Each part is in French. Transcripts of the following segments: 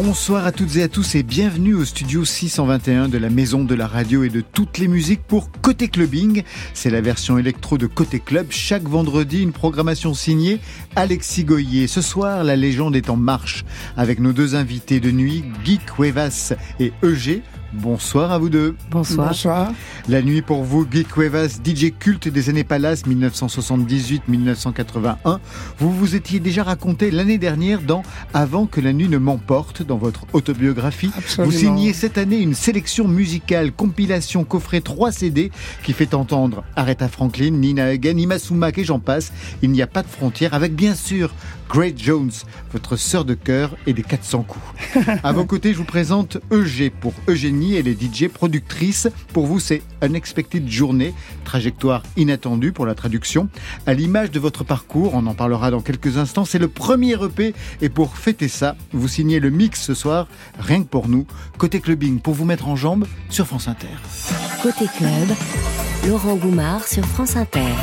Bonsoir à toutes et à tous et bienvenue au studio 621 de la Maison de la Radio et de toutes les musiques pour Côté Clubbing. C'est la version électro de Côté Club. Chaque vendredi, une programmation signée Alexis Goyer. Ce soir, la légende est en marche avec nos deux invités de nuit, Guy Cuevas et EG. Bonsoir à vous deux. Bonsoir. Bonsoir. La nuit pour vous, Guy Cuevas, DJ culte des années Palace 1978-1981. Vous vous étiez déjà raconté l'année dernière dans Avant que la nuit ne m'emporte, dans votre autobiographie. Absolument. Vous signez cette année une sélection musicale, compilation, coffret 3 CD qui fait entendre Aretha Franklin, Nina Hagen, Ima Sumac et j'en passe. Il n'y a pas de frontières avec bien sûr Great Jones, votre sœur de cœur et des 400 coups. à vos côtés, je vous présente EG pour Eugénie. Elle est DJ productrice. Pour vous, c'est Unexpected Journée, trajectoire inattendue pour la traduction. À l'image de votre parcours, on en parlera dans quelques instants, c'est le premier EP et pour fêter ça, vous signez le mix ce soir, rien que pour nous, côté clubbing, pour vous mettre en jambe sur France Inter. Côté club, Laurent Goumard sur France Inter.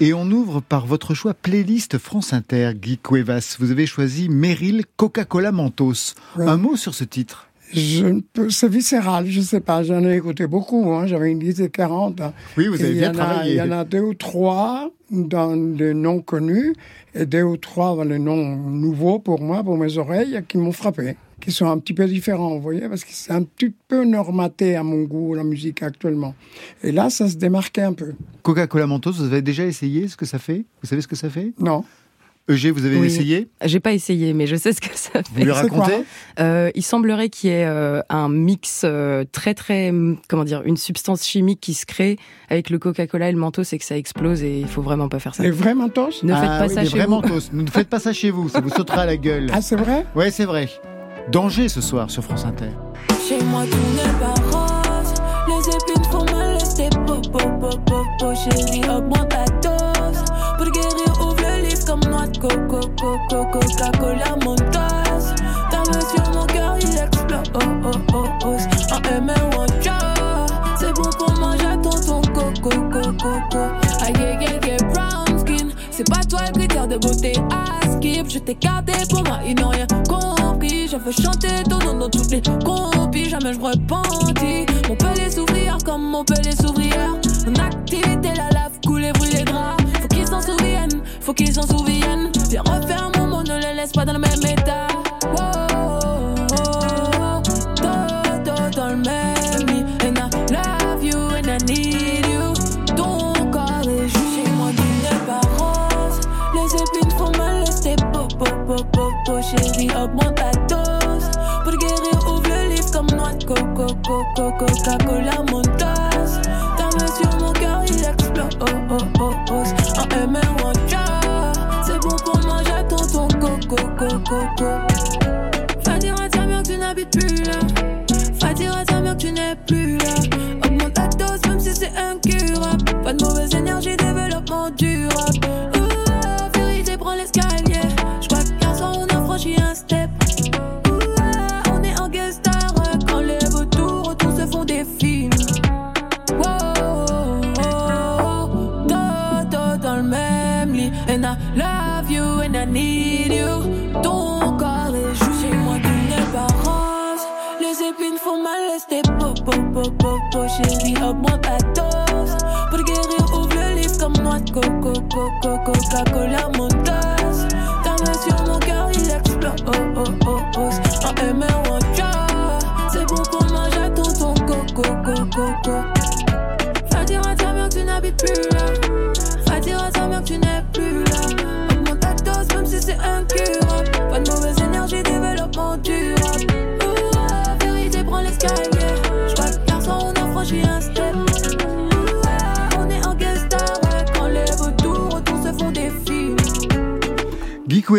Et on ouvre par votre choix playlist France Inter, Guy Cuevas. Vous avez choisi Meryl Coca-Cola Mentos. Ouais. Un mot sur ce titre Je ne peux, c'est viscéral, je sais pas, j'en ai écouté beaucoup, hein, j'avais une liste de 40. hein. Oui, vous avez Et bien travaillé. Il y en a deux ou trois dans les noms connus et deux ou trois dans les noms nouveaux pour moi, pour mes oreilles, qui m'ont frappé, qui sont un petit peu différents, vous voyez, parce que c'est un petit peu normaté à mon goût, la musique actuellement. Et là, ça se démarquait un peu. Coca-Cola Mentos, vous avez déjà essayé ce que ça fait? Vous savez ce que ça fait? Non. Eugé, vous avez Oui. essayé? J'ai pas essayé, mais je sais ce que ça Vous lui fait. C'est quoi? Racontez Euh, il semblerait qu'il y ait euh, un mix euh, très très comment dire, une substance chimique qui se crée avec le Coca-Cola et le mentos, et que ça explose et il faut vraiment pas faire ça. Les vrais mentos? Ne faites Ah pas oui, ça chez vraiment, vous. Mentos, ne faites pas ça chez vous, ça vous sautera à la gueule. Ah, c'est vrai? Ouais, c'est vrai. Danger ce soir sur France Inter. Chez moi tout n'est pas rose. Les épines font mal, laissez pop pop pop pop pop Chérie, augmente ta dose. Pour guérir, ouvre le livre comme noix de coco coco Coca-Cola, mon tasse Ta main sur mon cœur, il explose. Oh, oh, oh, oh. En M ou C'est bon pour manger à tonton coco coco coco aïe aïe aïe, brown skin. C'est pas toi le critère de beauté à skip. Je t'ai gardé pour moi, ils n'ont rien compris Je veux chanter ton nom dans toutes les compis Jamais je repentis. On peut les s'ouvrir comme on peut les s'ouvrir En activité, la lave, couler, brûler les draps. Faut qu'ils s'en souviennent, faut qu'ils s'en souviennent. Viens refaire mon monde, ne les laisse pas dans le même état Coca-Cola, mon tasse Ta main sur mon cœur, il explose oh, C'est bon pour manger à tonton coco coco coco Va dire à ta mère que tu n'habites plus là. Va dire à ta mère que tu n'es plus là.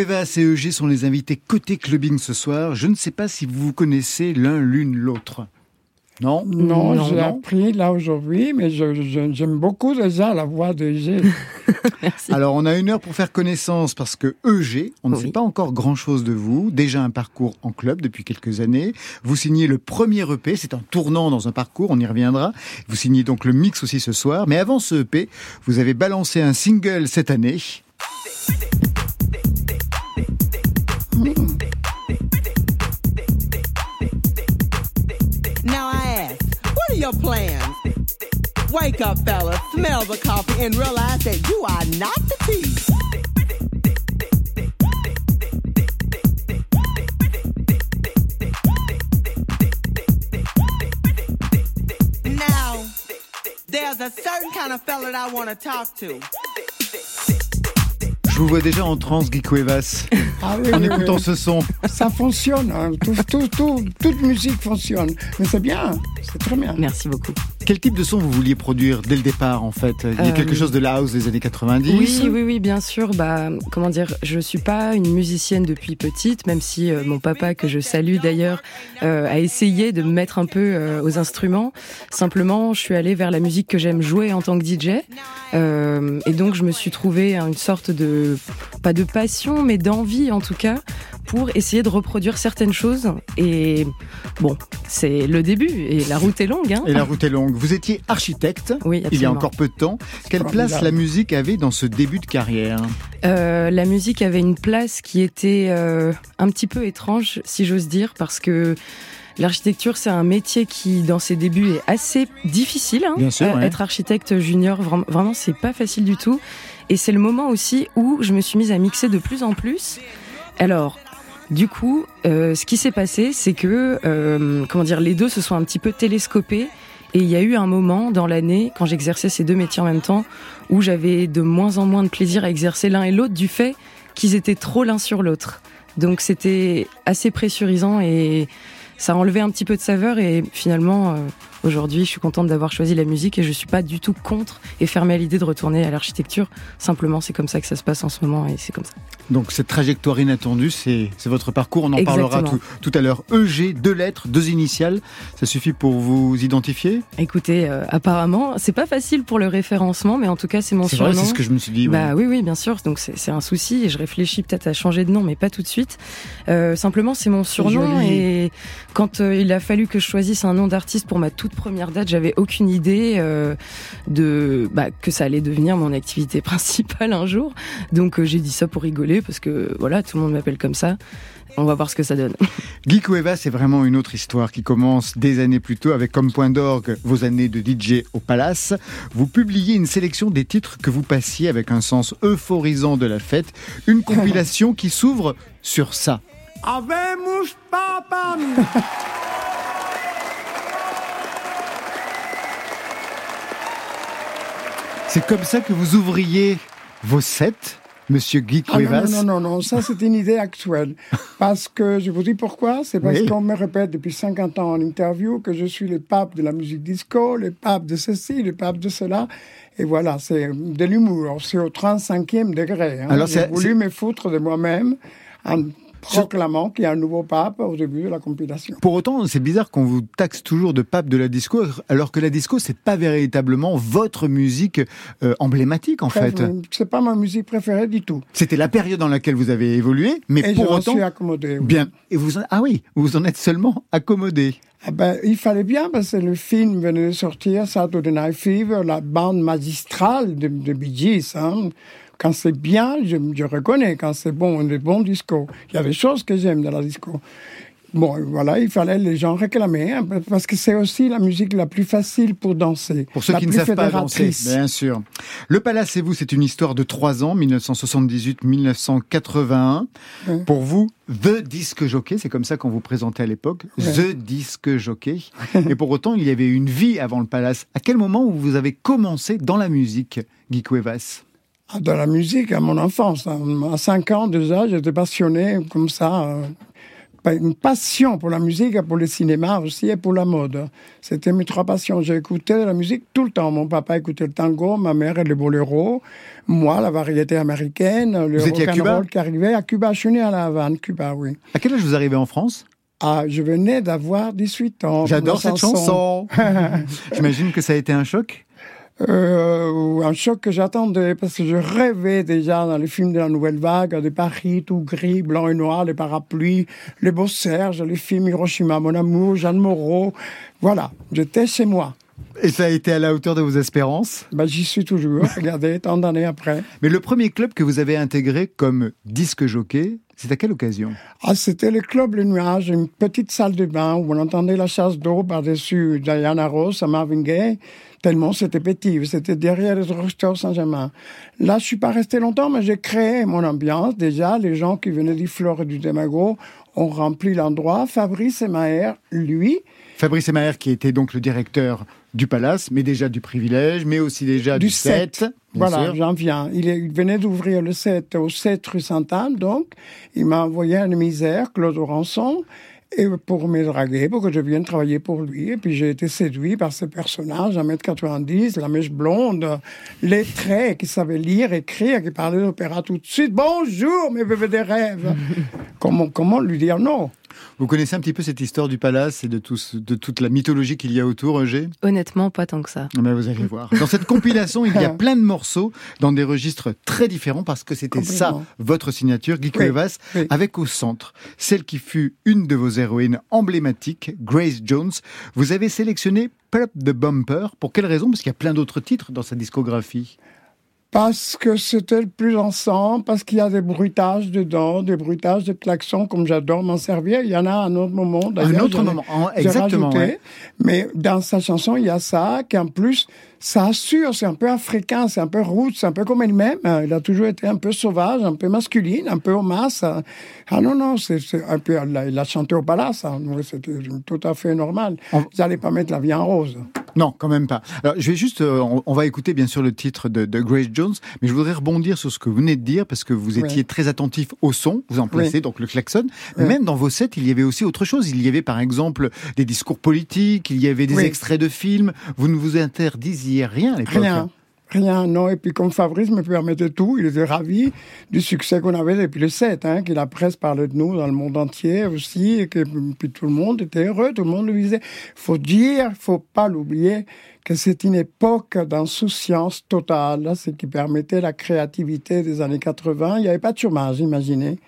Guy Cuevas et EG sont les invités côté clubbing ce soir. Je ne sais pas si vous vous connaissez l'un l'une l'autre. Non? Non, Non, j'ai appris là aujourd'hui, mais j'aime beaucoup déjà la voix de G. Merci. Alors, on a une heure pour faire connaissance parce que EG, on ne Oui. sait pas encore grand-chose de vous. Déjà un parcours en club depuis quelques années. Vous signez le premier EP, c'est un tournant dans un parcours, on y reviendra. Vous signez donc le mix aussi ce soir. Mais avant ce EP, vous avez balancé un single cette année. Your plans? Wake up, fellas, smell the coffee, and realize that you are not the tea. Now, there's a certain kind of fella that I want to talk to. Je vous vois déjà en transe, Guy Cuevas, Ah oui, en oui, écoutant oui. ce son. Ça fonctionne, hein. Tout- tout- tout- toute musique fonctionne. Mais c'est bien, très bien. Merci beaucoup. Quel type de son vous vouliez produire dès le départ, en fait? Il y a Euh, quelque chose de la house des années 90 Oui, oui, oui, bien sûr. Bah, comment dire, je suis pas une musicienne depuis petite, même si euh, mon papa, que je salue d'ailleurs, euh, a essayé de me mettre un peu euh, aux instruments. Simplement, je suis allée vers la musique que j'aime jouer en tant que DJ, Euh, et donc je me suis trouvé une sorte de, pas de passion, mais d'envie en tout cas, pour essayer de reproduire certaines choses. Et bon, c'est le début, et la route est longue. Hein Et la route est longue. Vous étiez architecte oui, il y a encore peu de temps. Quelle Formidable. place la musique avait dans ce début de carrière Euh, la musique avait une place qui était euh, un petit peu étrange, si j'ose dire, parce que l'architecture, c'est un métier qui, dans ses débuts, est assez difficile. hein. Bien sûr, Euh. Être architecte junior, vra- vraiment, c'est pas facile du tout. Et c'est le moment aussi où je me suis mise à mixer de plus en plus. Alors. Du coup, euh, ce qui s'est passé, c'est que, euh, comment dire, les deux se sont un petit peu télescopés. Et il y a eu un moment dans l'année, quand j'exerçais ces deux métiers en même temps, où j'avais de moins en moins de plaisir à exercer l'un et l'autre du fait qu'ils étaient trop l'un sur l'autre. Donc c'était assez pressurisant et ça a enlevé un petit peu de saveur et finalement euh, aujourd'hui je suis contente d'avoir choisi la musique et je suis pas du tout contre et fermée à l'idée de retourner à l'architecture. Simplement c'est comme ça que ça se passe en ce moment et c'est comme ça. Donc cette trajectoire inattendue, c'est votre parcours. On en parlera Exactement. tout, tout à l'heure. EG, deux lettres, deux initiales. Ça suffit pour vous identifier? Écoutez, euh, apparemment c'est pas facile pour le référencement mais en tout cas c'est mon C'est vrai, surnom. c'est ce que je me suis dit. oui. Bah oui, oui, bien sûr. Donc c'est un souci et je réfléchis peut-être à changer de nom, mais pas tout de suite. Euh, simplement, c'est mon surnom et quand euh, il a fallu que je choisisse un nom d'artiste pour ma toute première date, j'avais aucune idée euh, de bah, que ça allait devenir mon activité principale un jour. Donc euh, j'ai dit ça pour rigoler parce que voilà, tout le monde m'appelle comme ça. On va voir ce que ça donne. Guy Cuevas, c'est vraiment une autre histoire qui commence des années plus tôt avec comme point d'orgue vos années de DJ au Palace. Vous publiez une sélection des titres que vous passiez avec un sens euphorisant de la fête. Une compilation qui s'ouvre sur ça. Habemos C'est comme ça que vous ouvriez vos sets, monsieur Guy Ah non, Cuevas. non, non, non, non, ça c'est une idée actuelle. Parce que, je vous dis pourquoi, c'est parce Oui. qu'on me répète depuis 50 ans en interview que je suis le pape de la musique disco, le pape de ceci, le pape de cela. Et voilà, c'est de l'humour, c'est au 35e degré. Hein. Alors, J'ai voulu me foutre de moi-même en proclamant qu'il y a un nouveau pape au début de la compilation. Pour autant, c'est bizarre qu'on vous taxe toujours de pape de la disco, alors que la disco, c'est pas véritablement votre musique euh, emblématique, en fait. C'est pas ma musique préférée du tout. C'était la période dans laquelle vous avez évolué, mais Et pour je autant, suis accommodé. oui. bien. Et vous, en- ah oui, vous en êtes seulement accommodé. Ah ben, il fallait bien parce que le film venait de sortir, Saturday Night Fever, la bande magistrale de, de Bee Gees. Hein. Quand c'est bien, je, je reconnais. Quand c'est bon, des bons disco. Il y a des choses que j'aime dans la disco. Bon, voilà, il fallait les gens réclamer, hein, parce que c'est aussi la musique la plus facile pour danser. Pour ceux la qui ne savent pas danser, bien sûr. Le Palace et vous, c'est une histoire de trois ans, 1978-1981. Ouais. Pour vous, The Disque Jockey, c'est comme ça qu'on vous présentait à l'époque, Ouais. The Disque Jockey. et pour autant, il y avait une vie avant le Palace. À quel moment vous avez commencé dans la musique, Guy Cuevas? Ah, Dans la musique, à mon enfance. hein. À 5 ans déjà, j'étais passionné comme ça. euh, Une passion pour la musique pour le cinéma aussi et pour la mode. C'était mes trois passions. Écouté de la musique tout le temps. Mon papa écoutait le tango, ma mère le boléro, moi la variété américaine, le rock'n'roll qui arrivait à Cuba. Je suis né à La Havane, Cuba, oui. À quel âge vous arrivez en France? Ah, je venais d'avoir 18 ans. J'adore cette chanson. J'imagine que ça a été un choc. Euh, un choc que j'attendais parce que je rêvais déjà dans les films de la nouvelle vague de Paris, tout gris, blanc et noir, les parapluies, les beaux Serge, les films Hiroshima, mon amour, Jeanne Moreau. Voilà, j'étais chez moi. Et ça a été à la hauteur de vos espérances? Ben, j'y suis toujours. Regardez, tant d'années après. Mais le premier club que vous avez intégré comme disque jockey, c'est à quelle occasion? Ah, c'était le club Le Nuage, une petite salle de bain où on entendait la chasse d'eau par-dessus Diana Ross à Marvin Gaye, tellement c'était petit. C'était derrière le drugstore Saint-Germain. Là, je suis pas resté longtemps, mais j'ai créé mon ambiance. Déjà, les gens qui venaient du Flore et du Démago ont rempli l'endroit. Fabrice et Maher, lui, Fabrice Maher, qui était donc le directeur du Palace, mais déjà du privilège, mais aussi déjà du, Du 7. sept. Voilà, j'en viens. Il, est- il venait d'ouvrir le 7 au 7 rue Sainte-Anne, donc il m'a envoyé un misère, Claude Rançon, et pour me draguer, pour que je vienne travailler pour lui. Et puis j'ai été séduit par ce personnage, 1m90, la mèche blonde, lettré, qui savait lire, écrire, qui parlait d'opéra tout de suite. Bonjour, mes bébés des rêves. comment, comment lui dire non? Vous connaissez un petit peu cette histoire du Palace et de, tout ce- de toute la mythologie qu'il y a autour, Roger Honnêtement, pas tant que ça. Mais vous allez voir. Dans cette compilation, il y a plein de morceaux dans des registres très différents parce que c'était ça, votre signature, Guy Oui, avec au centre celle qui fut une de vos héroïnes emblématiques, Grace Jones. Vous avez sélectionné Pop the Bumper. Pour quelle raison? Parce qu'il y a plein d'autres titres dans sa discographie. Parce que c'était le plus ensemble, parce qu'il y a des bruitages dedans, des bruitages de klaxons, comme j'adore m'en servir. Il y en a à un autre moment. d'ailleurs, Un autre moment, exactement. ouais. Mais dans sa chanson, il y a ça, qui en plus, ça assure, c'est un peu africain, c'est un peu roots, c'est un peu comme elle-même. hein. Il a toujours été un peu sauvage, un peu masculine, un peu en masse. hein. Ah non, non, c'est un peu, il a, chanté au palace, hein. C'était tout à fait normal. Vous n'allez pas mettre la vie en rose. Non, quand même pas. Alors, je vais juste, euh, on, on va écouter bien sûr le titre de, de Grace Jones, mais je voudrais rebondir sur ce que vous venez de dire parce que vous Oui. étiez très attentif au son, vous en placez Oui. donc le klaxon. Oui. même dans vos sets, il y avait aussi autre chose. Il y avait par exemple des discours politiques, il y avait des extraits de films. Vous ne vous interdisiez rien à l'époque. Rien. Rien, non. Et puis comme Fabrice me permettait tout, il était ravi du succès qu'on avait depuis le 7, hein, que la presse parlait de nous dans le monde entier aussi, et que puis tout le monde était heureux, tout le monde le disait. faut dire, faut pas l'oublier, que c'est une époque d'insouciance totale, ce qui permettait la créativité des années 80. Il n'y avait pas de chômage, imaginez.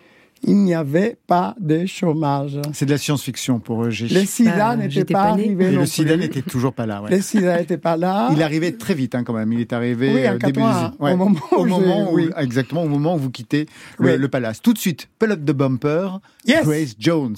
Il n'y avait pas de chômage. C'est de la science-fiction pour Roger. Les sida Bah, n'étaient j'étais pas pas non le sida n'était toujours pas là. ouais. Les sida n'étaient pas là. Il arrivait très vite hein, quand même. Il est arrivé Oui, en euh, début 81, des- ouais. au moment où au moment j'ai- où- oui. exactement au moment où vous quittez le, Oui. le palace. Tout de suite, Pull Up the Bumper, Yes. Grace Jones.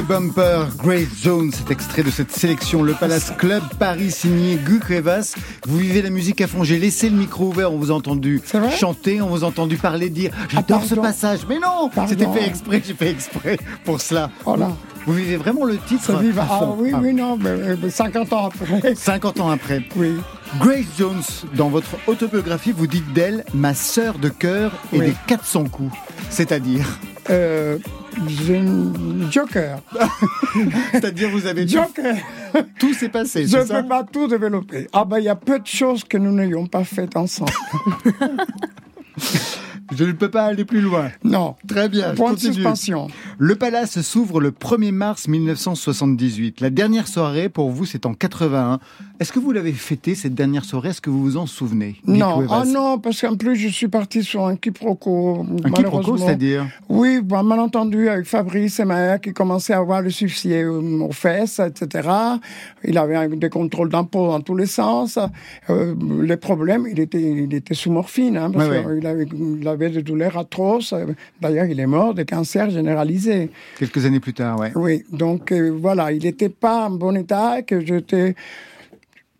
The Bumper, Grace Jones, cet extrait de cette sélection Le Palace Club Paris signé Guy Cuevas. Vous vivez la musique à fond. J'ai laissé le micro ouvert, on vous a entendu chanter, on vous a entendu parler, dire j'adore Ah, ce pardon. passage. Mais non, c'était fait exprès, j'ai fait exprès pour cela. Oh là. Vous vivez vraiment le titre à Ah fond. oui, Ah. oui, non, mais, mais 50 ans après. 50 ans après. Oui. Grace Jones, dans votre autobiographie, vous dites d'elle ma sœur de cœur et Oui. des 400 coups. C'est-à-dire Euh, j'ai une Joker. C'est-à-dire vous avez Joker. tout s'est passé, Je ne peux pas tout développer. Ah ben, il y a peu de choses que nous n'ayons pas faites ensemble. Je ne peux pas aller plus loin. Non. Très bien, Point de suspension. Le Palace s'ouvre le 1er mars 1978. La dernière soirée, pour vous, c'est en 81. Est-ce que vous l'avez fêté, cette dernière soirée? Est-ce que vous vous en souvenez Non, ah non, parce qu'en plus je suis parti sur un quiproquo. Un quiproquo, c'est-à-dire? Oui, bon, malentendu avec Fabrice et Maher qui commençaient à avoir le succès euh, aux fesses, etc. Il avait un- des contrôles d'impôts dans tous les sens. Euh, les problèmes, il était, il était sous morphine, hein, parce Ouais, qu'il avait, il avait des douleurs atroces. D'ailleurs, il est mort de cancer généralisé. Quelques années plus tard, ouais. Oui, donc euh, voilà, il n'était pas en bon état, et que j'étais...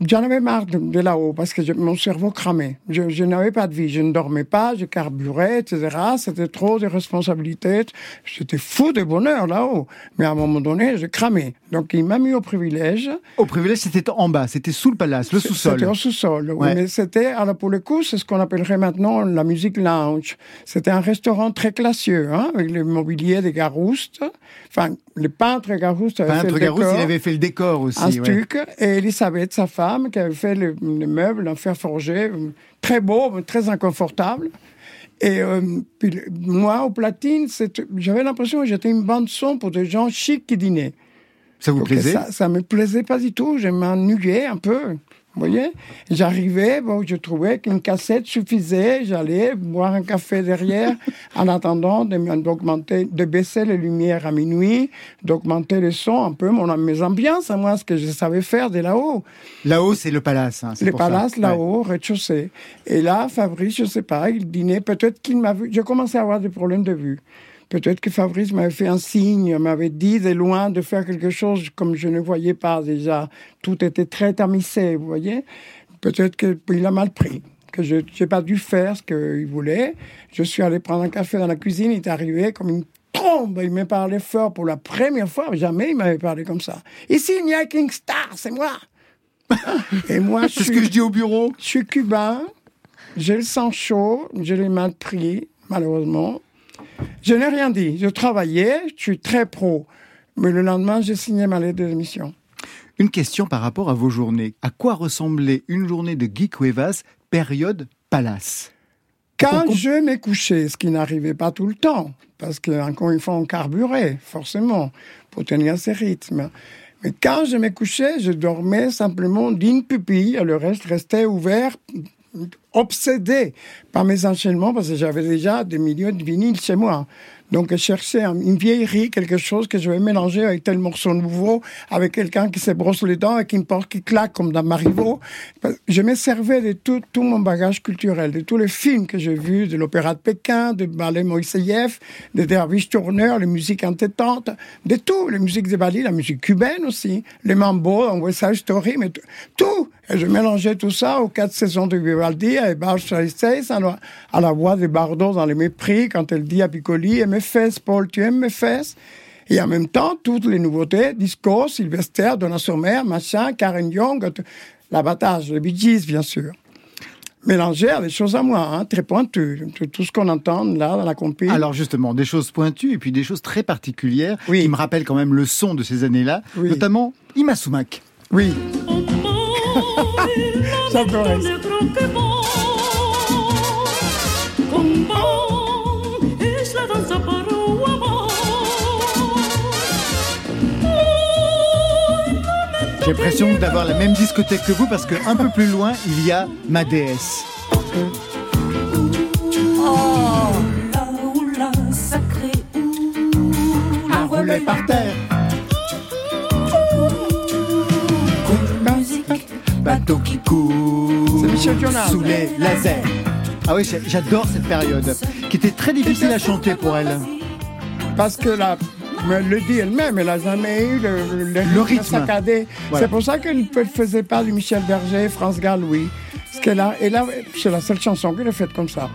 J'en avais marre de, de là-haut parce que je- mon cerveau cramait. Je, je n'avais pas de vie, je ne dormais pas, je carburais, etc. C'était trop de responsabilités. J'étais fou de bonheur là-haut. Mais à un moment donné, je cramais. Donc il m'a mis au privilège. Au privilège, c'était en bas, c'était sous le palace, le sous-sol. C'était au sous-sol, oui. Mais c'était, alors pour le coup, c'est ce qu'on appellerait maintenant la musique lounge. C'était un restaurant très classieux, hein, avec le mobilier des Garoustes. Enfin, le peintre fait Peintre il avait fait le décor aussi. un ouais. stuc, et Elisabeth, sa femme, qui avait fait le, le meuble en fer forgé, très beau, mais très inconfortable. Et euh, puis, moi, au platine, j'avais l'impression que j'étais une bande son pour des gens chics qui dînaient. Ça vous Donc, plaisait? ça, ça me plaisait pas du tout, je m'ennuyais un peu. Vous voyez J'arrivais, bon, je trouvais qu'une cassette suffisait, j'allais boire un café derrière en attendant de, d'augmenter, de baisser les lumières à minuit, d'augmenter le son un peu, mon, mes ambiances à moi, ce que je savais faire de là-haut. Là-haut, c'est le palace. hein, c'est Les pour Ouais. là-haut, rez-de-chaussée. Et là, Fabrice, je sais pas, il dînait, peut-être qu'il m'a vu, je commençais à avoir des problèmes de vue. Peut-être que Fabrice m'avait fait un signe, m'avait dit de loin de faire quelque chose comme je ne voyais pas déjà. Tout était très tamisé, vous voyez. Peut-être qu'il a mal pris, que je n'ai pas dû faire ce qu'il voulait. Je suis allé prendre un café dans la cuisine, il est arrivé comme une trombe. Il m'a parlé fort pour la première fois. Jamais il m'avait parlé comme ça. Ici, il n'y a qu'une star, c'est moi. Et moi, je C'est ce suis... que je dis au bureau. Je suis cubain, j'ai le sang chaud, je l'ai mal pris, malheureusement. Je n'ai rien dit. Je travaillais, je suis très pro. Mais le lendemain, j'ai signé ma lettre de démission. Une question par rapport à vos journées. À quoi ressemblait une journée de Guy Cuevas, période palace? Quand je m'ai couché, ce qui n'arrivait pas tout le temps, parce qu'encore une fois, on carburait, forcément, pour tenir ces rythmes. Mais quand je m'ai couché, je dormais simplement d'une pupille, et le reste restait ouvert, obsédé par mes enchaînements, parce que j'avais déjà des millions de vinyles chez moi. Donc, chercher un- une vieillerie, quelque chose que je vais mélanger avec tel morceau nouveau, avec quelqu'un qui se brosse les dents et qui me porte, qui claque comme dans Marivaux. Je me servais de tout, tout mon bagage culturel, de tous les films que j'ai vus, de l'opéra de Pékin, de ballet Moïseyev, de Dervish Turner, les musiques entêtantes, de tout, les musiques de Bali, la musique cubaine aussi, les mambo, en West Side Story, mais tout. Et je mélangeais tout ça aux quatre saisons de Vivaldi, à à la, à la voix de Bardot dans Les Mépris, quand elle dit à Piccoli, et mes fesses, Paul, tu aimes mes fesses? Et en même temps, toutes les nouveautés, disco, Sylvester, Donna Summer, machin, Karen Young, l'abattage, les Bee Gees, bien sûr. Mélanger à des choses à moi, hein, très pointues. Tout- Tout ce qu'on entend là dans la compil. Alors justement, des choses pointues et puis des choses très particulières Oui. qui me rappellent quand même le son de ces années-là, Oui. notamment Imasumak. oui. J'adorais. J'ai l'impression d'avoir la même discothèque que vous parce que un peu plus loin, il y a ma déesse. Rouler par terre. Bateau qui coule C'est Michel Jonas. sous les lasers. Ah oui, j'adore cette période, qui était très difficile à chanter pour elle. Parce que la mais elle le dit elle-même, elle n'a jamais eu le, le, Le rythme. saccadé. Voilà. C'est pour ça qu'elle ne faisait pas du Michel Berger, France Gall, oui. Parce qu'elle a, elle a, c'est la seule chanson qu'elle a faite comme ça.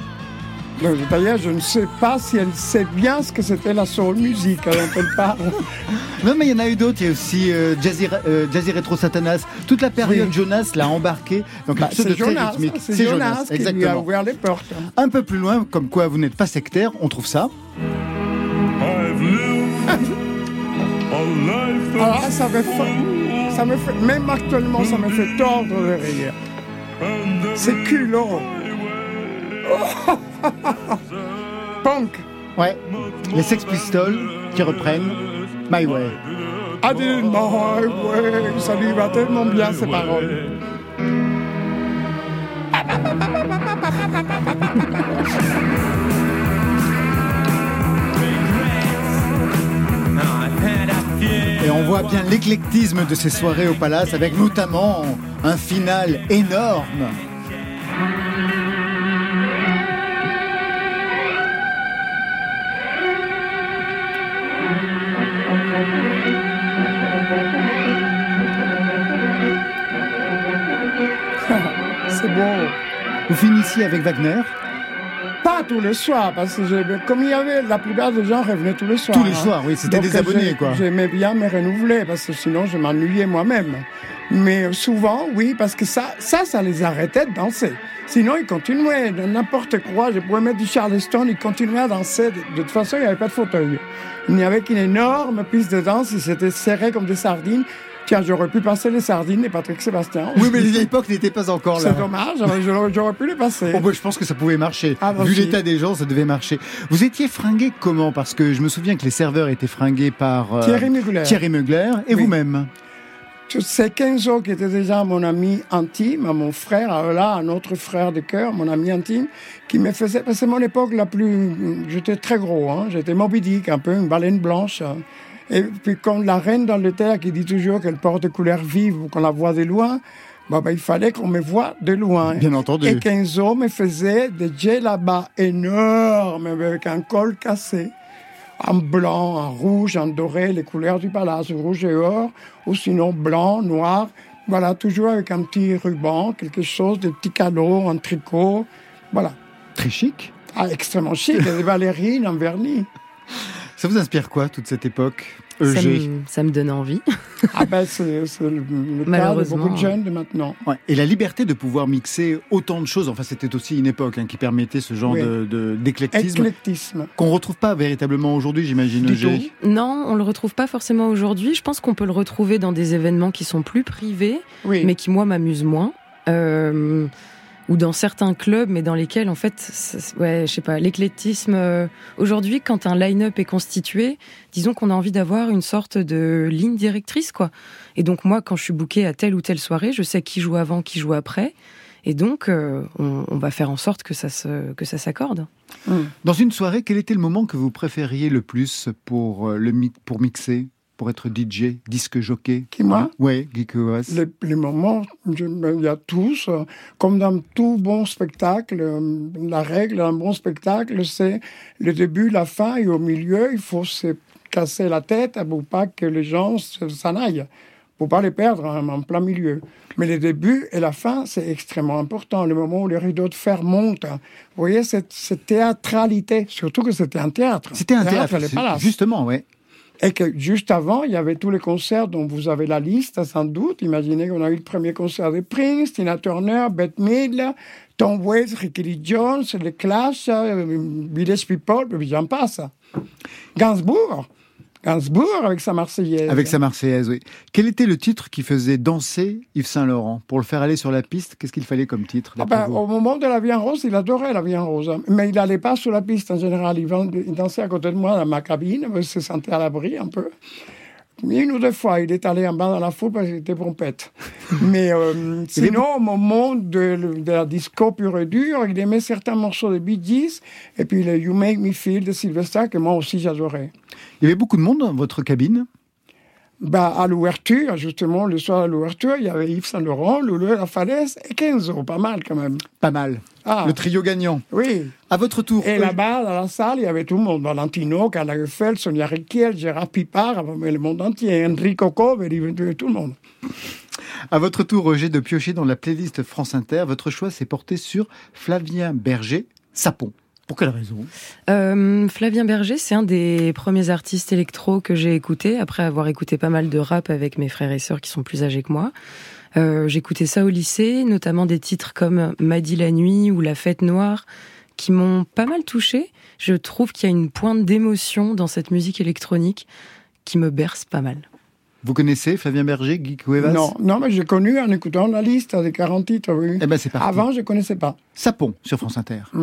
D'ailleurs, je ne sais pas si elle sait bien ce que c'était la soul music dont elle parle. Non, mais il y en a eu d'autres. Il y a aussi euh, Jazzy, euh, Jazzy Retro Satanas. Toute la période Oui. Jonas l'a embarqué dans Bah, quelque chose de très Jonas, rythmique. c'est Jonas, qui lui a exactement. ouvert les portes. Un peu plus loin, comme quoi vous n'êtes pas sectaire, on trouve ça. I've lived a life Ah, ça me fait, ça me fait, même actuellement, ça me fait tordre de rire. C'est culot. Punk. Ouais. Les Sex Pistols qui reprennent My Way. I did my way. Ça lui va tellement bien, ces paroles. Et on voit bien l'éclectisme de ces soirées au Palace avec notamment un final énorme. Vous finissiez avec Wagner Pas tous les soirs, parce que comme il y avait, la plupart des gens revenaient tous les soirs. Tous les hein. soirs, oui, c'était des abonnés, quoi. J'aimais bien me renouveler, parce que sinon je m'ennuyais moi-même. Mais souvent, oui, parce que ça, ça, ça les arrêtait de danser. Sinon, ils continuaient de n'importe quoi. Je pouvais mettre du Charleston, ils continuaient à danser. De, de toute façon, il n'y avait pas de fauteuil. Il n'y avait qu'une énorme piste de danse, ils s'étaient serrés comme des sardines. Tiens, j'aurais pu passer les sardines et Patrick Sébastien. Oui, mais l'époque n'était pas encore là. C'est dommage, j'aurais pu les passer. Bon, bah, je pense que ça pouvait marcher. Ah, Vu l'état des gens, ça devait marcher. Vous étiez fringué comment? Parce que je me souviens que les serveurs étaient fringués par euh, Thierry Mugler. Thierry Mugler et Oui. vous-même? C'est Kenzo qui était déjà mon ami intime, mon frère, là, un autre frère de cœur, mon ami intime, qui me faisait, c'est mon époque la plus, j'étais très gros, hein, j'étais Moby Dick, un peu une baleine blanche. hein. Et puis comme la reine d'Angleterre qui dit toujours qu'elle porte couleur vive ou qu'on la voit de loin, bah, bah, il fallait qu'on me voit de loin. Bien entendu. Et Kenzo me faisait des djellabas énormes avec un col cassé en blanc, en rouge, en doré, les couleurs du palace, rouge et or, ou sinon blanc, noir. Voilà, toujours avec un petit ruban, quelque chose, des petits calots en tricot. Voilà. Très chic. Ah, extrêmement chic, des ballerines en vernis. Ça vous inspire quoi, toute cette époque Ça EG me, ça me donne envie. Ah ben, c'est le, le cas de beaucoup de jeunes de maintenant. Ouais. Et la liberté de pouvoir mixer autant de choses, enfin c'était aussi une époque hein, qui permettait ce genre Oui. de- de- d'éclectisme qu'on retrouve pas véritablement aujourd'hui, j'imagine. Tout. Non, on le retrouve pas forcément aujourd'hui. Je pense qu'on peut le retrouver dans des événements qui sont plus privés, Oui. mais qui moi m'amusent moins. Euh, ou dans certains clubs, mais dans lesquels en fait, ouais, je sais pas, l'éclectisme. euh, Aujourd'hui, quand un line-up est constitué, disons qu'on a envie d'avoir une sorte de ligne directrice, quoi. Et donc moi, quand je suis bookée à telle ou telle soirée, je sais qui joue avant, qui joue après. Et donc, euh, on, on va faire en sorte que ça se, que ça s'accorde. Dans une soirée, quel était le moment que vous préfériez le plus pour, euh, le, pour mixer, pour être DJ, disque jockey Qui, moi Oui, Guy. Les, les moments, il y a tous, euh, comme dans tout bon spectacle, euh, la règle d'un bon spectacle, c'est le début, la fin et au milieu, il faut se casser la tête pour pas que les gens se- s'en aillent, pour pas les perdre hein, en plein milieu. Mais le début et la fin, c'est extrêmement important. Le moment où les rideaux de fer montent, vous voyez cette, cette théâtralité, surtout que c'était un théâtre. C'était un théâtre, c'est- palaces. justement, ouais. Et que juste avant, il y avait tous les concerts dont vous avez la liste, sans doute. Imaginez qu'on a eu le premier concert de Prince, Tina Turner, Bette Midler, Tom Waits, Ricky Lee Jones, les Clash, euh, Village People, puis j'en passe. Gainsbourg, Gainsbourg avec sa Marseillaise. Avec sa Marseillaise, oui. Quel était le titre qui faisait danser Yves Saint-Laurent Pour le faire aller sur la piste, qu'est-ce qu'il fallait comme titre Ah ben, au moment de la en rose, il adorait la en rose. hein. Mais il n'allait pas sur la piste en général. Il dansait à côté de moi dans ma cabine. Il se sentait à l'abri un peu. Une ou deux fois, il est allé en bas dans la foule parce qu'il était pompette. Mais euh, sinon, au moment de, de la disco pure et dure, il aimait certains morceaux de Bee Gees et puis le You Make Me Feel de Sylvester que moi aussi j'adorais. Il y avait beaucoup de monde dans votre cabine? Bah, à l'ouverture, justement, le soir à l'ouverture, il y avait Yves Saint Laurent, Loulou La Falaise et Kenzo, pas mal quand même. Pas mal. Ah, Le trio gagnant. oui. À votre tour. Et là-bas, dans la salle, il y avait tout le monde. Valentino, Carla Lagerfeld, Sonia Riquel, Gérard Pipard, le monde entier. Enrico Cover, il y avait tout le monde. À votre tour, Roger, de piocher dans la playlist France Inter. Votre choix s'est porté sur Flavien Berger, Sapon. Pour quelle raison? Euh, Flavien Berger, c'est un des premiers artistes électro que j'ai écouté, après avoir écouté pas mal de rap avec mes frères et sœurs qui sont plus âgés que moi. Euh, J'écoutais ça au lycée, notamment des titres comme M'a dit la nuit ou La fête noire, qui m'ont pas mal touché. Je trouve qu'il y a une pointe d'émotion dans cette musique électronique qui me berce pas mal. Vous connaissez Flavien Berger, Guy Cuevas? Non, non, mais j'ai connu en écoutant la liste des 40 titres, oui. Eh ben c'est parti. Avant, je ne connaissais pas. Sapon sur France Inter. Je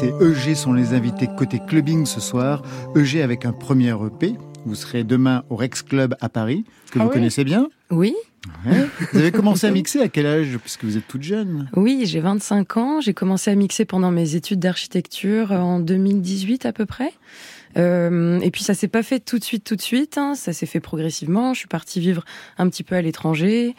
Cuevas et EG sont les invités côté clubbing ce soir. EG avec un premier EP. Vous serez demain au Rex Club à Paris, que Ah vous oui connaissez bien. Oui, Ouais. Vous avez commencé à mixer à quel âge? Puisque vous êtes toute jeune. oui, j'ai 25 ans. J'ai commencé à mixer pendant mes études d'architecture en 2018 à peu près. Euh, et puis ça s'est pas fait tout de suite, tout de suite. hein. Ça s'est fait progressivement. Je suis partie vivre un petit peu à l'étranger.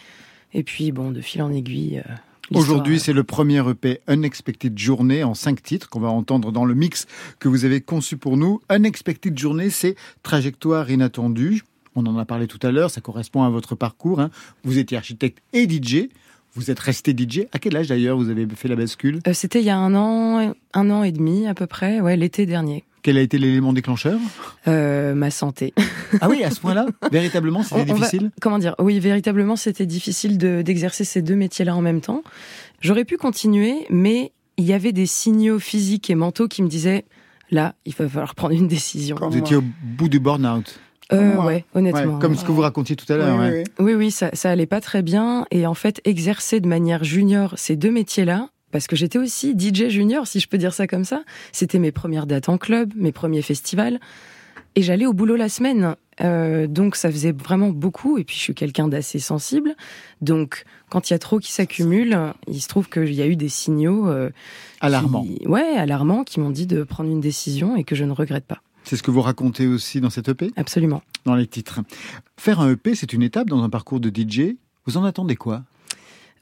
Et puis bon, de fil en aiguille. euh, Aujourd'hui, c'est le premier EP Unexpected Journée en cinq titres qu'on va entendre dans le mix que vous avez conçu pour nous. Unexpected Journée, c'est trajectoire inattendue. On en a parlé tout à l'heure, ça correspond à votre parcours. hein. Vous étiez architecte et DJ. Vous êtes resté DJ. À quel âge d'ailleurs vous avez fait la bascule Euh, C'était il y a un an, un an et demi à peu près, ouais, l'été dernier. Quel a été l'élément déclencheur Euh, ma santé. Ah oui, à ce point-là Véritablement, c'était va- difficile comment dire? Oui, véritablement, c'était difficile de- d'exercer ces deux métiers-là en même temps. J'aurais pu continuer, mais il y avait des signaux physiques et mentaux qui me disaient là, il va falloir prendre une décision. Vous étiez au bout du burn-out. Euh, ouais, honnêtement. Ouais, comme ce que vous racontiez tout à l'heure. oui, ouais. oui. Oui, oui, ça, ça allait pas très bien. Et en fait, exercer de manière junior ces deux métiers-là, parce que j'étais aussi DJ junior, si je peux dire ça comme ça. C'était mes premières dates en club, mes premiers festivals. Et j'allais au boulot la semaine. Euh, donc ça faisait vraiment beaucoup. Et puis je suis quelqu'un d'assez sensible. Donc quand il y a trop qui s'accumule, il se trouve qu'il y a eu des signaux... euh, Alarmant. qui- ouais, alarmants, qui m'ont dit de prendre une décision et que je ne regrette pas. C'est ce que vous racontez aussi dans cet EP Absolument. dans les titres. Faire un EP, c'est une étape dans un parcours de DJ. Vous en attendez quoi?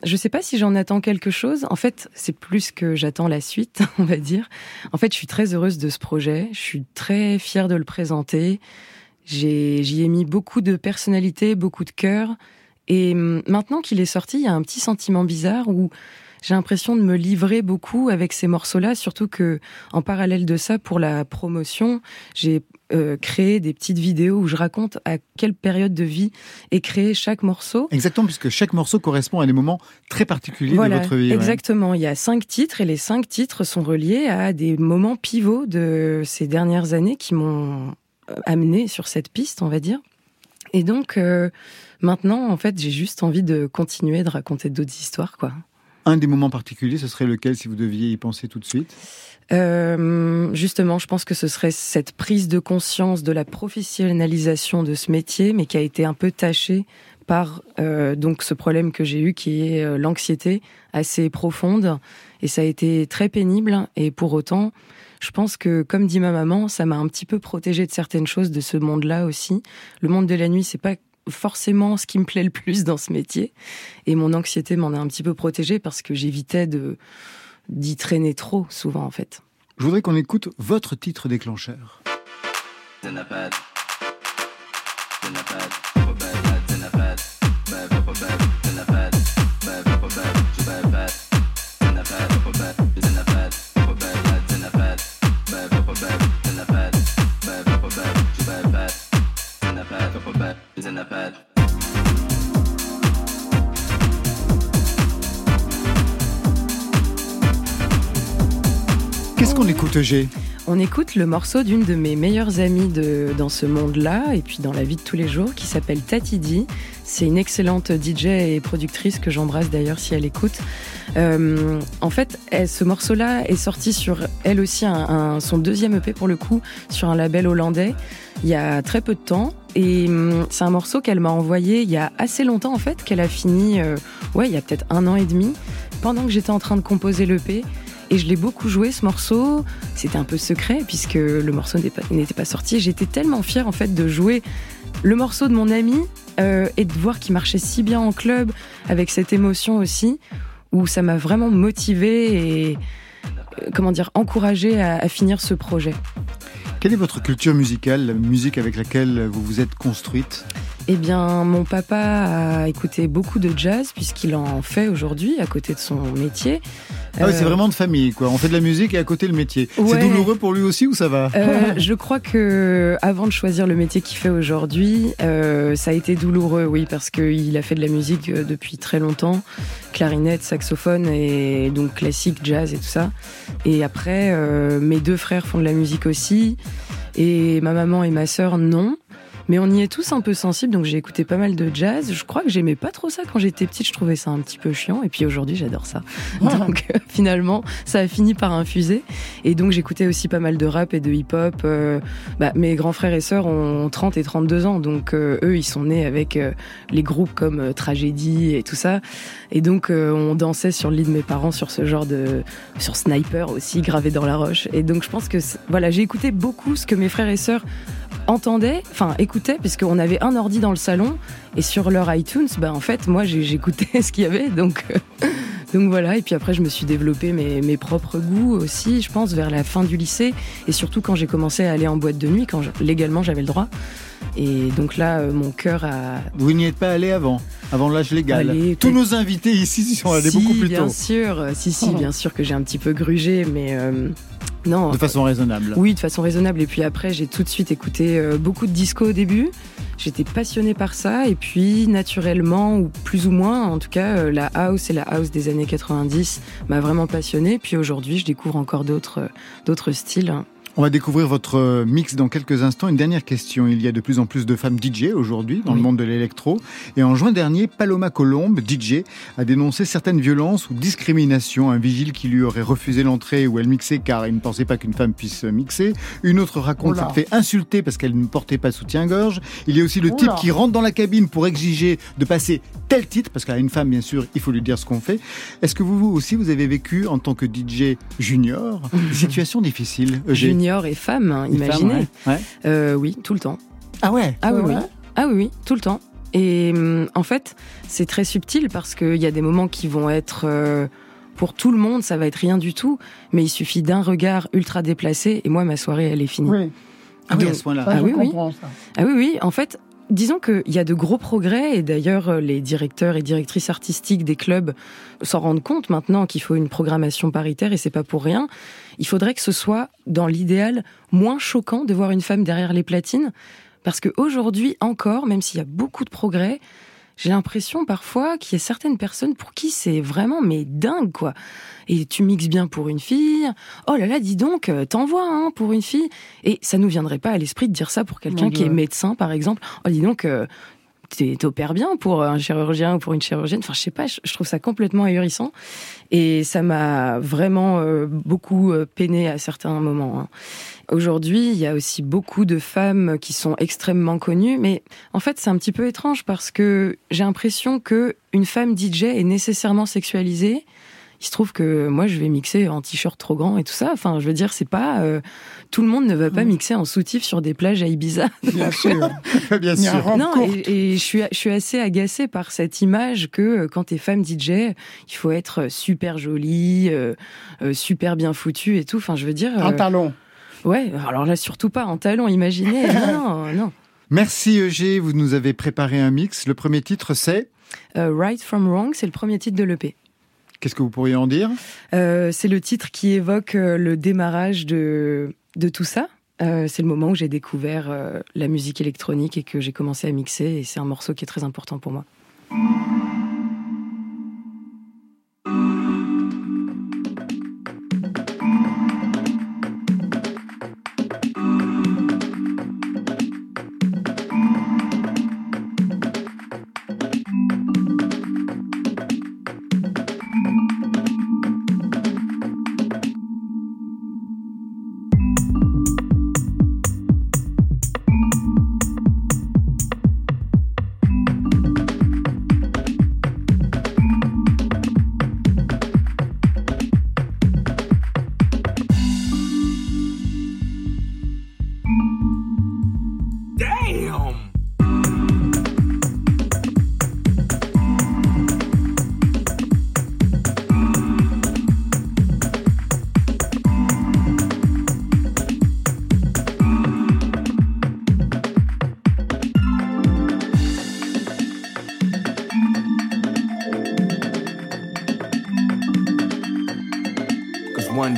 Je sais pas si j'en attends quelque chose. En fait, c'est plus que j'attends la suite, on va dire. En fait, je suis très heureuse de ce projet. Je suis très fière de le présenter. J'y ai mis beaucoup de personnalité, beaucoup de cœur. Et hum, maintenant qu'il est sorti, il y a un petit sentiment bizarre où j'ai l'impression de me livrer beaucoup avec ces morceaux-là, surtout que en parallèle de ça, pour la promotion, j'ai euh, créé des petites vidéos où je raconte à quelle période de vie est créé chaque morceau. Exactement, puisque chaque morceau correspond à des moments très particuliers Voilà, de votre vie. ouais. exactement. Il y a cinq titres et les cinq titres sont reliés à des moments pivots de ces dernières années qui m'ont euh, amené sur cette piste, on va dire. Et donc euh, maintenant, en fait, j'ai juste envie de continuer de raconter d'autres histoires, quoi. Un des moments particuliers, ce serait lequel si vous deviez y penser tout de suite? Euh, justement, je pense que ce serait cette prise de conscience de la professionnalisation de ce métier, mais qui a été un peu tachée par euh, donc ce problème que j'ai eu, qui est euh, l'anxiété assez profonde, et ça a été très pénible. Et pour autant, je pense que, comme dit ma maman, ça m'a un petit peu protégée de certaines choses de ce monde-là aussi. Le monde de la nuit, c'est pas forcément ce qui me plaît le plus dans ce métier, et mon anxiété m'en a un petit peu protégée parce que j'évitais de d'y traîner trop souvent en fait. Je voudrais qu'on écoute votre titre déclencheur. Qu'est-ce qu'on écoute, G? On écoute le morceau d'une de mes meilleures amies de, dans ce monde-là et puis dans la vie de tous les jours qui s'appelle Tatidi. C'est une excellente DJ et productrice que j'embrasse d'ailleurs si elle écoute. Euh, en fait, elle- ce morceau-là est sorti sur elle aussi son deuxième EP pour le coup sur un label hollandais il y a très peu de temps. Et hum, c'est un morceau qu'elle m'a envoyé il y a assez longtemps en fait, qu'elle a fini, euh, ouais, il y a peut-être un an et demi, pendant que j'étais en train de composer l'EP. Et je l'ai beaucoup joué ce morceau. C'était un peu secret puisque le morceau n'était pas, sorti. J'étais tellement fière en fait de jouer le morceau de mon ami euh, et de voir qu'il marchait si bien en club avec cette émotion aussi où ça m'a vraiment motivée et euh, comment dire encouragée à, à finir ce projet. Quelle est votre culture musicale, la musique avec laquelle vous vous êtes construite? Eh bien, mon papa a écouté beaucoup de jazz puisqu'il en fait aujourd'hui à côté de son métier. Ah ouais, c'est Euh, vraiment de famille, quoi. On fait de la musique et à côté le métier. C'est douloureux pour lui aussi ou ça va Euh, je crois que avant de choisir le métier qu'il fait aujourd'hui, euh, ça a été douloureux, oui, parce qu'il a fait de la musique depuis très longtemps, clarinette, saxophone et donc classique, jazz et tout ça. Et après, mes deux frères font de la musique aussi, et ma maman et ma sœur non. Mais on y est tous un peu sensibles, donc j'ai écouté pas mal de jazz. Je crois que j'aimais pas trop ça quand j'étais petite, je trouvais ça un petit peu chiant. Et puis aujourd'hui, j'adore ça. Donc euh, finalement, ça a fini par infuser. Et donc j'écoutais aussi pas mal de rap et de hip-hop. Euh, bah, mes grands frères et sœurs ont 30 et 32 ans, donc euh, eux, ils sont nés avec les groupes comme Tragédie et tout ça. Et donc on dansait sur le lit de mes parents sur ce genre de... sur Sniper aussi, gravé dans la roche. Et donc je pense que, voilà, j'ai écouté beaucoup ce que mes frères et sœurs entendaient, enfin écoutaient, puisqu'on avait un ordi dans le salon, et sur leur iTunes, bah en fait, moi j'écoutais ce qu'il y avait, donc... euh, donc voilà, et puis après je me suis développé mes, mes propres goûts aussi, je pense, vers la fin du lycée, et surtout quand j'ai commencé à aller en boîte de nuit, quand je- légalement j'avais le droit. Et donc là, euh, mon cœur a... Vous n'y êtes pas allé avant, avant l'âge légal. Allez, Tous nos invités ici sont allés si, beaucoup plus bien tôt, sûr, euh, si, si, Oh. bien sûr que j'ai un petit peu grugé, mais... euh, non, de façon raisonnable. oui, de façon raisonnable. Et puis après, j'ai tout de suite écouté euh, beaucoup de disco au début. J'étais passionnée par ça. Et puis, naturellement, ou plus ou moins, en tout cas, euh, la house et la house des années 90 m'a vraiment passionnée. Puis aujourd'hui, je découvre encore d'autres euh, d'autres styles. On va découvrir votre euh, mix dans quelques instants. Une dernière question. Il y a de plus en plus de femmes DJ aujourd'hui dans le monde de l'électro. Et en juin dernier, Paloma Colombe, DJ, a dénoncé certaines violences ou discriminations. Un vigile qui lui aurait refusé l'entrée où elle mixait car il ne pensait pas qu'une femme puisse mixer. Une autre raconte s'être fait insulter parce qu'elle ne portait pas soutien-gorge. Il y a aussi le type qui rentre dans la cabine pour exiger de passer tel titre, parce qu'à une femme, bien sûr, il faut lui dire ce qu'on fait. Est-ce que vous, vous aussi, vous avez vécu en tant que DJ junior des situations difficiles Junior et femme, hein, Une femme, imaginez. ouais. Ouais. Euh, oui, tout le temps. Ah ouais Ah oui, oui. Ah oui, oui, tout le temps. Et hum, en fait, c'est très subtil parce qu'il y a des moments qui vont être euh, pour tout le monde, ça va être rien du tout, mais il suffit d'un regard ultra déplacé et moi ma soirée elle est finie. Oui, Ah oui, à ce point-là. Ah oui, oui. ça. Ah oui, oui. En fait, disons qu'il y a de gros progrès et d'ailleurs euh, les directeurs et directrices artistiques des clubs s'en rendent compte maintenant qu'il faut une programmation paritaire et c'est pas pour rien. Il faudrait que ce soit dans l'idéal moins choquant de voir une femme derrière les platines parce qu'aujourd'hui encore, même s'il y a beaucoup de progrès, j'ai l'impression parfois qu'il y a certaines personnes pour qui c'est vraiment mais dingue quoi. Et tu mixes bien pour une fille. Oh là là, dis donc, euh, t'envoies hein, pour une fille. Et ça nous viendrait pas à l'esprit de dire ça pour quelqu'un qui est médecin par exemple. Oh dis donc, euh, t'opères bien pour un chirurgien ou pour une chirurgienne. Enfin je sais pas, je, je trouve ça complètement ahurissant. Et ça m'a vraiment euh, beaucoup euh, peiné à certains moments. hein. Aujourd'hui, il y a aussi beaucoup de femmes qui sont extrêmement connues, mais en fait, c'est un petit peu étrange parce que j'ai l'impression que une femme DJ est nécessairement sexualisée. Il se trouve que moi, je vais mixer en t-shirt trop grand et tout ça. Enfin, je veux dire, c'est pas euh, tout le monde ne va pas mixer en soutif sur des plages à Ibiza. Bien sûr. Bien sûr. Non, et, et je suis je suis assez agacée par cette image que euh, quand t'es femme DJ, il faut être super jolie, euh, super bien foutue et tout. Enfin, je veux dire. En euh, talon. Ouais, alors là, surtout pas en talon, imaginez. non, non. Merci Eugé, vous nous avez préparé un mix. Le premier titre c'est? Euh, right from Wrong, c'est le premier titre de l'EP. Qu'est-ce que vous pourriez en dire? Euh, c'est le titre qui évoque euh, le démarrage de, de tout ça. Euh, c'est le moment où j'ai découvert la musique électronique et que j'ai commencé à mixer. Et c'est un morceau qui est très important pour moi.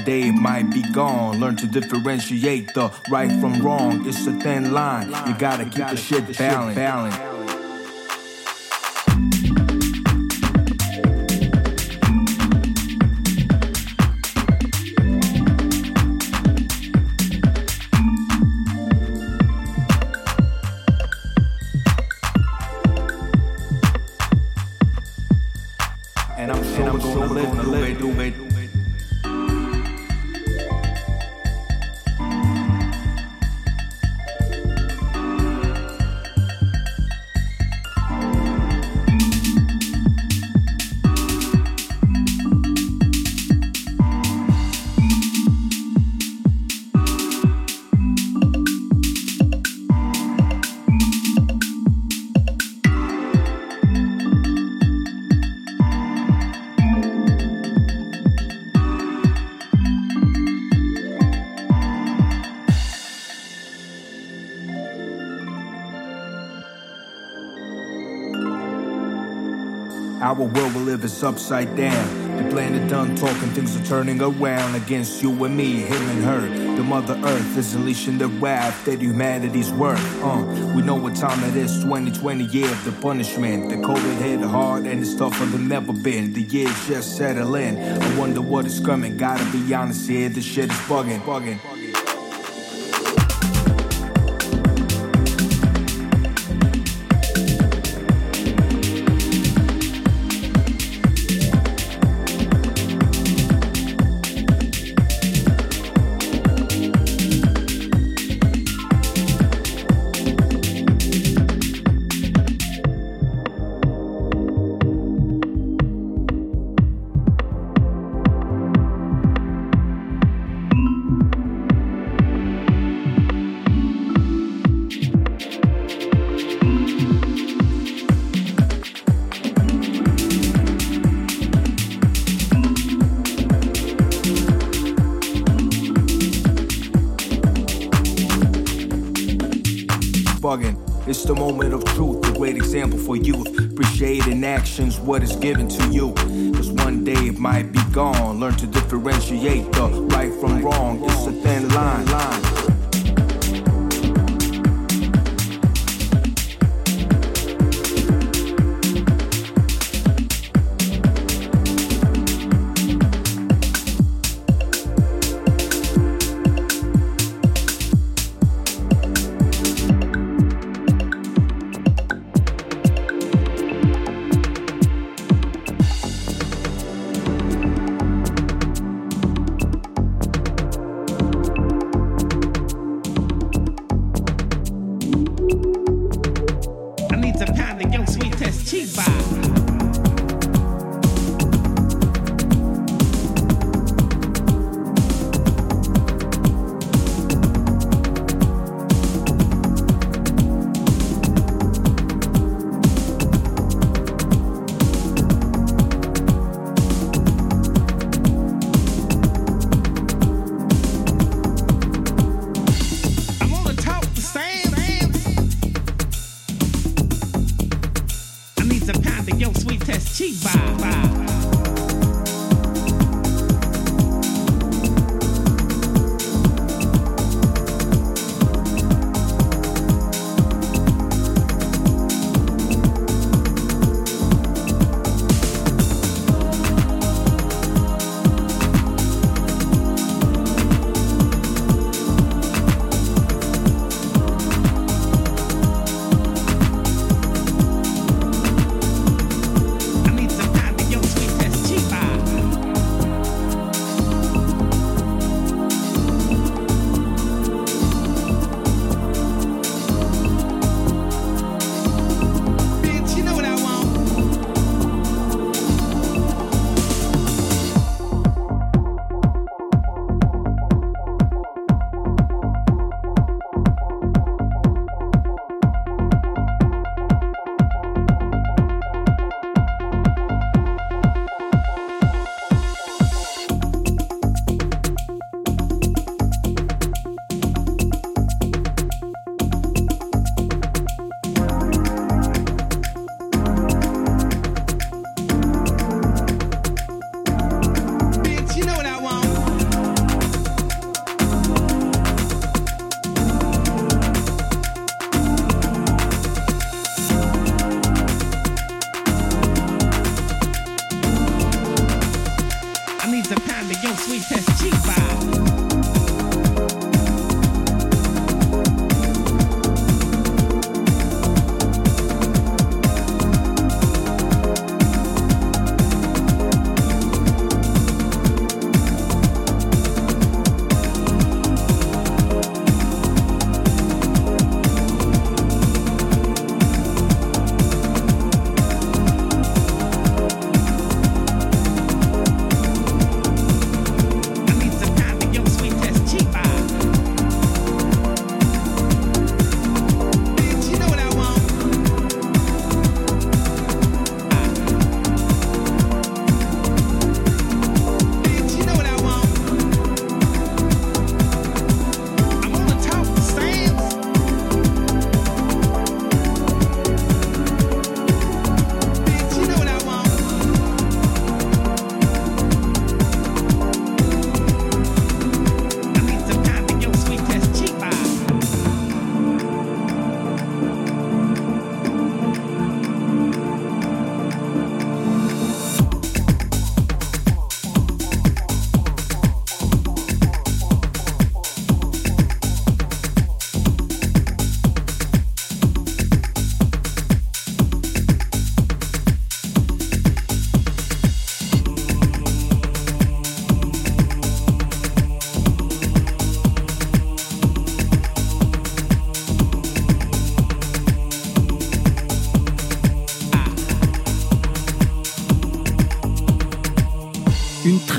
Day might be gone. Learn to differentiate the right from wrong. It's a thin line. You gotta keep the shit balanced. Upside down. The planet done talking, things are turning around against you and me, him and her. The Mother Earth is unleashing the wrath that humanity's worth. Uh, we know what time it is, 2020 year of the punishment. The COVID hit hard and it's tougher than ever been. The years just settle in. I wonder what is coming. Gotta be honest here, this shit is bugging. bugging. What is given to you. Cause one day it might be gone. Learn to differentiate the right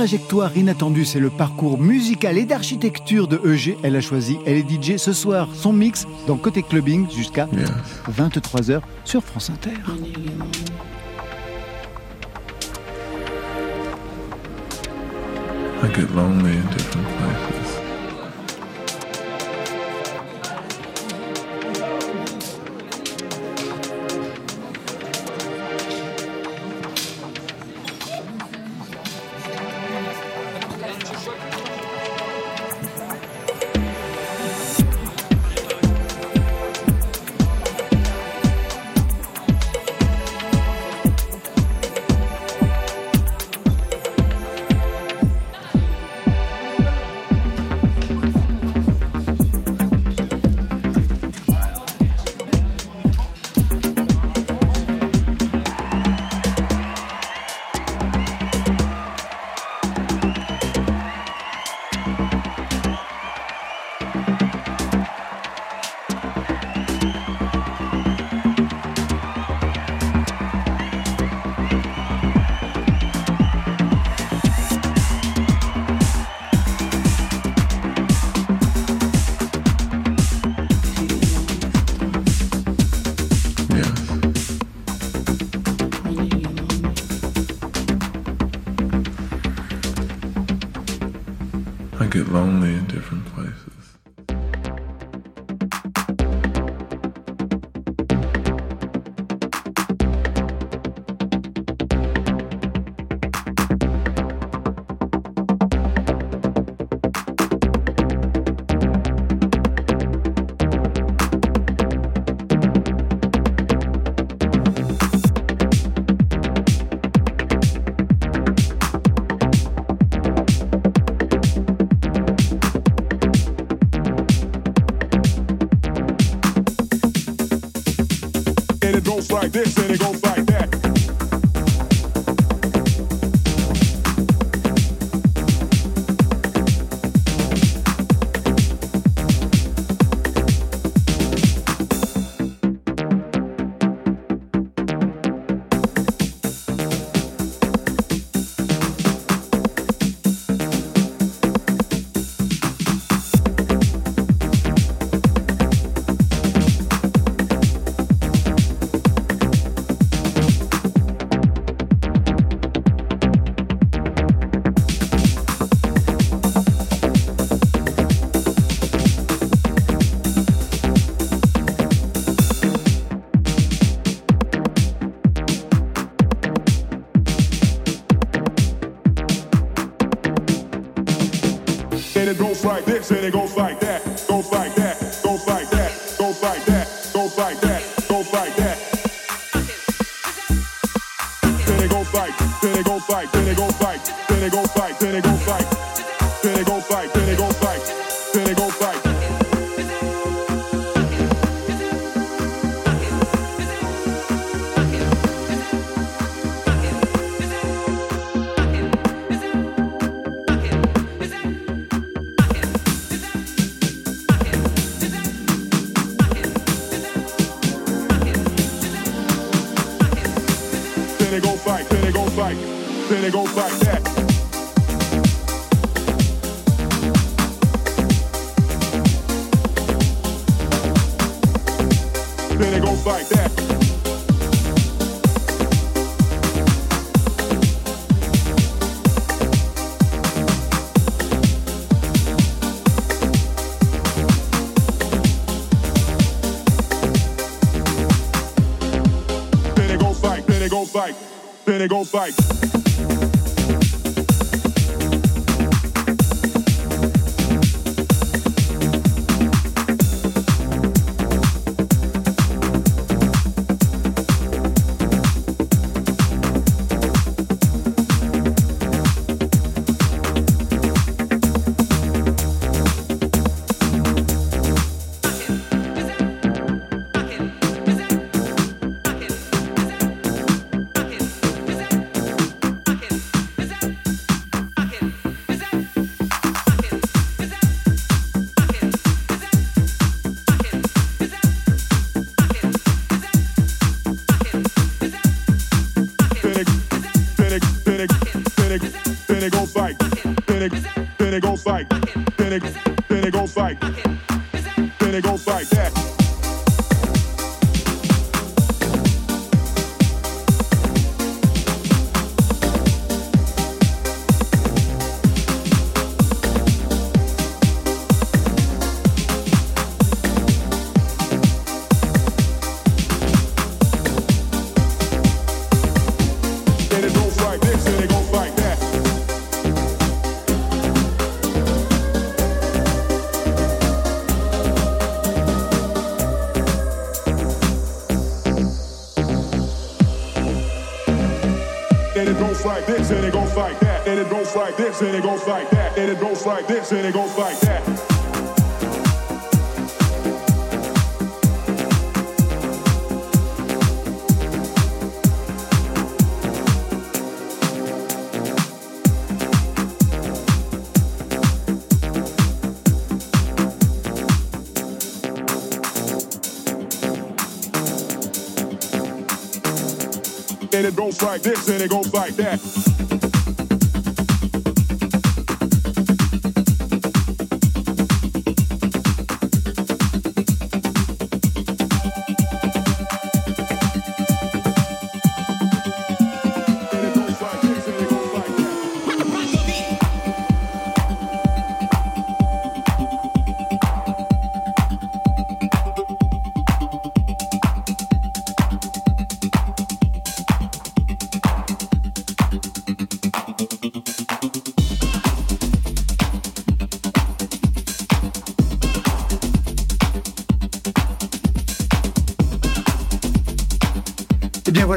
trajectoire inattendue, c'est le parcours musical et d'architecture de EG. Elle a choisi, elle est DJ ce soir. Son mix dans Côté Clubbing jusqu'à 23h sur France Inter. I get lonely in different places. Get lonely in different this, and it goes like that, goes like that, goes like that, goes like that, goes like that, goes like that. Then it goes like, then it goes like, then it goes like, then it goes like, then it goes like, this, and it goes like that, and it goes like this, and it goes like that. And it goes like this, and it goes like that.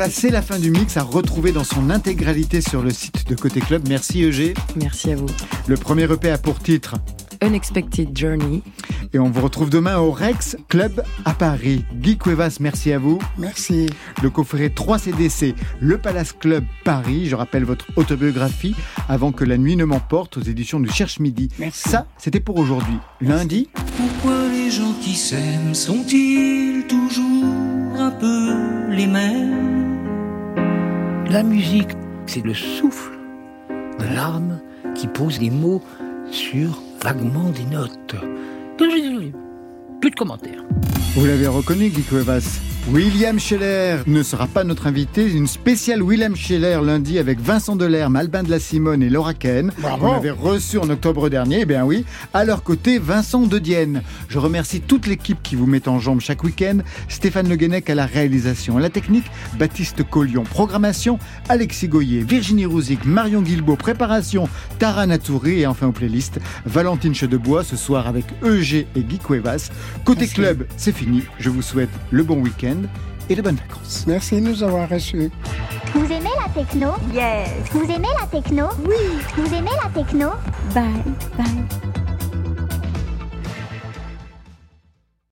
Voilà, c'est la fin du mix à retrouver dans son intégralité sur le site de Côté Club. Merci Eugé. Merci à vous. Le premier EP a pour titre Unexpected Journey. Et on vous retrouve demain au Rex Club à Paris. Guy Cuevas, merci à vous. Merci. Le coffret 3 CDC, le Palace Club Paris. Je rappelle votre autobiographie avant que la nuit ne m'emporte aux éditions du Cherche Midi. Merci. Ça, c'était pour aujourd'hui. Lundi, Pourquoi les gens qui s'aiment sont-ils toujours un peu les mêmes? La musique, c'est le souffle de l'âme qui pose des mots sur vaguement des notes. Plus de commentaires. vous l'avez reconnu, Guy. William Scheller ne sera pas notre invité. Une spéciale William Scheller lundi avec Vincent Delerme, Albin de la Simone et Laura Ken. Bravo. On avait reçu en octobre dernier, eh bien oui. À leur côté, Vincent De Dienne. Je remercie toute l'équipe qui vous met en jambe chaque week-end. Stéphane Le Guenec à la réalisation. À la technique, Baptiste Collion. Programmation, Alexis Goyer, Virginie Rouzic, Marion Guilbault. Préparation, Tara Natouri. Et enfin aux playlists, Valentine Chedebois ce soir avec EG et Guy Cuevas. Côté Merci. club, c'est fini. Je vous souhaite le bon week-end et de bonnes vacances. Merci de nous avoir reçus. Vous aimez la techno? Yes. Vous aimez la techno? Oui. Vous aimez la techno? Bye bye.